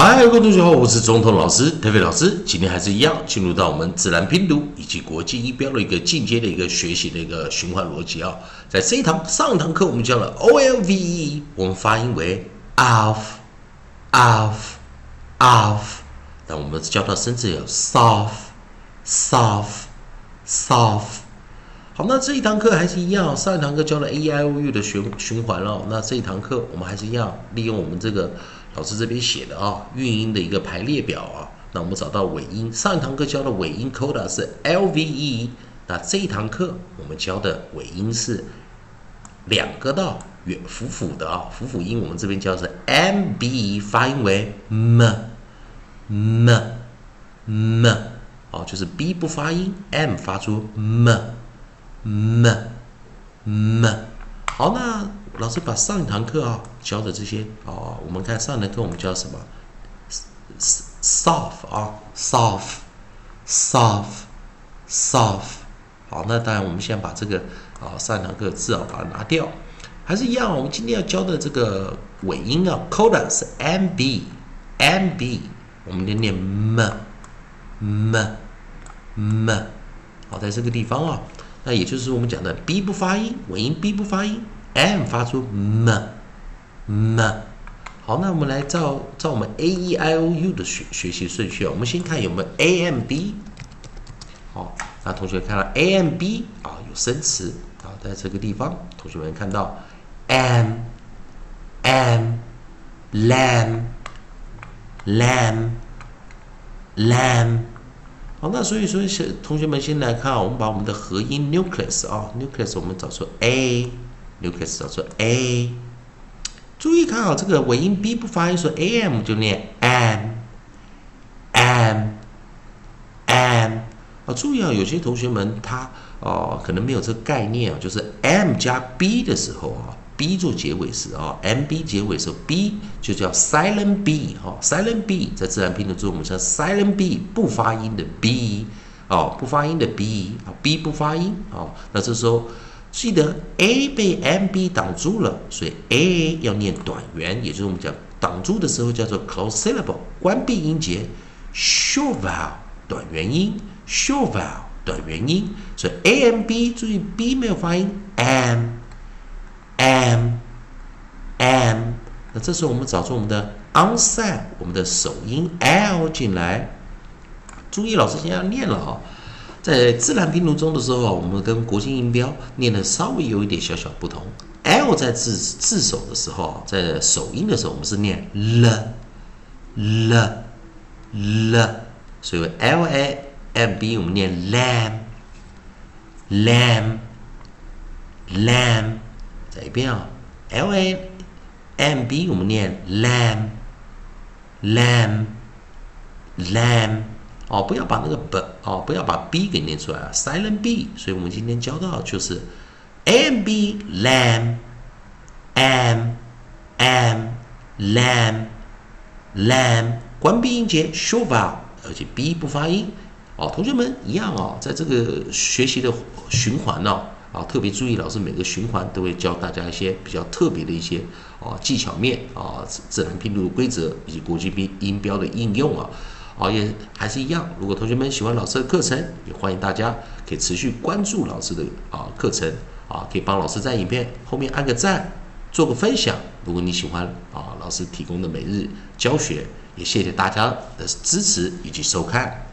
嗨，各位同学好，我是总统老师特飞老师。今天还是一样，进入到我们自然拼读以及国际音标的一个进阶的一个学习的一个循环逻辑啊。在这一堂上一堂课，我们教了 o l v e，我们发音为 of，of，of，但我们教到甚至有 soft，soft，soft。好，那这一堂课还是一样，上一堂课教了 a i o u 的循循环了。那这一堂课我们还是一样，利用我们这个。老师这边写的啊，韵音的一个排列表啊，那我们找到尾音。上一堂课教的尾音 coda 是 l v e，那这一堂课我们教的尾音是两个的远辅辅的啊，辅辅音我们这边教是 m b，发音为 m m m，哦，就是 b 不发音，m 发出 m m m。好，那老师把上一堂课啊教的这些哦，我们看上一堂课我们教什么？soft 啊，soft，soft，soft。好，那当然我们先把这个啊上一堂课字啊把它拿掉，还是一样。我们今天要教的这个尾音啊，coda 是 m b，m b，我们念念 m，m，m。好，在这个地方啊。那也就是我们讲的 b 不发音，尾音 b 不发音，m 发出 m，m。好，那我们来照照我们 a e i o u 的学学习顺序啊。我们先看有没有 a m b。好，那同学看到 a m b 啊，有生词啊，在这个地方，同学们看到 m，m，lam，lam，lam，。好，那所以说，同学们先来看，我们把我们的合音 nucleus 啊，nucleus 我们找出 a a，nucleus 找出 a。注意看啊，这个尾音 b 不发音，说 am 就念 M，M，M。啊，注意啊，有些同学们他哦可能没有这个概念啊，就是 m 加 b 的时候啊。b 做结尾时啊，m b 结尾时候，b 就叫 silent b 哈，silent b 在自然拼读中我们叫 silent b 不发音的 b 哦，不发音的 b 啊，b 不发音啊，那这时候记得 a 被 m b 挡住了，所以 a 要念短元，也就是我们讲挡住的时候叫做 close syllable 关闭音节，short vowel 短元音，short vowel 短元音，所以 a m b 注意 b 没有发音，M M M 那这时候我们找出我们的 onset，我们的首音 l 进来。注意，老师现在要念了啊，在自然拼读中的时候啊，我们跟国际音标念的稍微有一点小小不同。l 在字字首的时候，在首音的时候，我们是念 l，l，l，所以 l a m b 我们念 lamb，lamb，lamb。再一遍啊，l a m b，我们念 lamb，lamb，lamb，哦，不要把那个 b，哦，不要把 b 给念出来啊，silent b。所以我们今天教到就是 m b lamb m m lamb lamb，关闭音节 short vowel，而且 b 不发音。哦，同学们一样哦，在这个学习的循环呢。啊，特别注意，老师每个循环都会教大家一些比较特别的一些哦技巧面啊自然拼读的规则以及国际音音标的应用啊，好也还是一样。如果同学们喜欢老师的课程，也欢迎大家可以持续关注老师的啊课程啊，可以帮老师在影片后面按个赞，做个分享。如果你喜欢啊老师提供的每日教学，也谢谢大家的支持以及收看。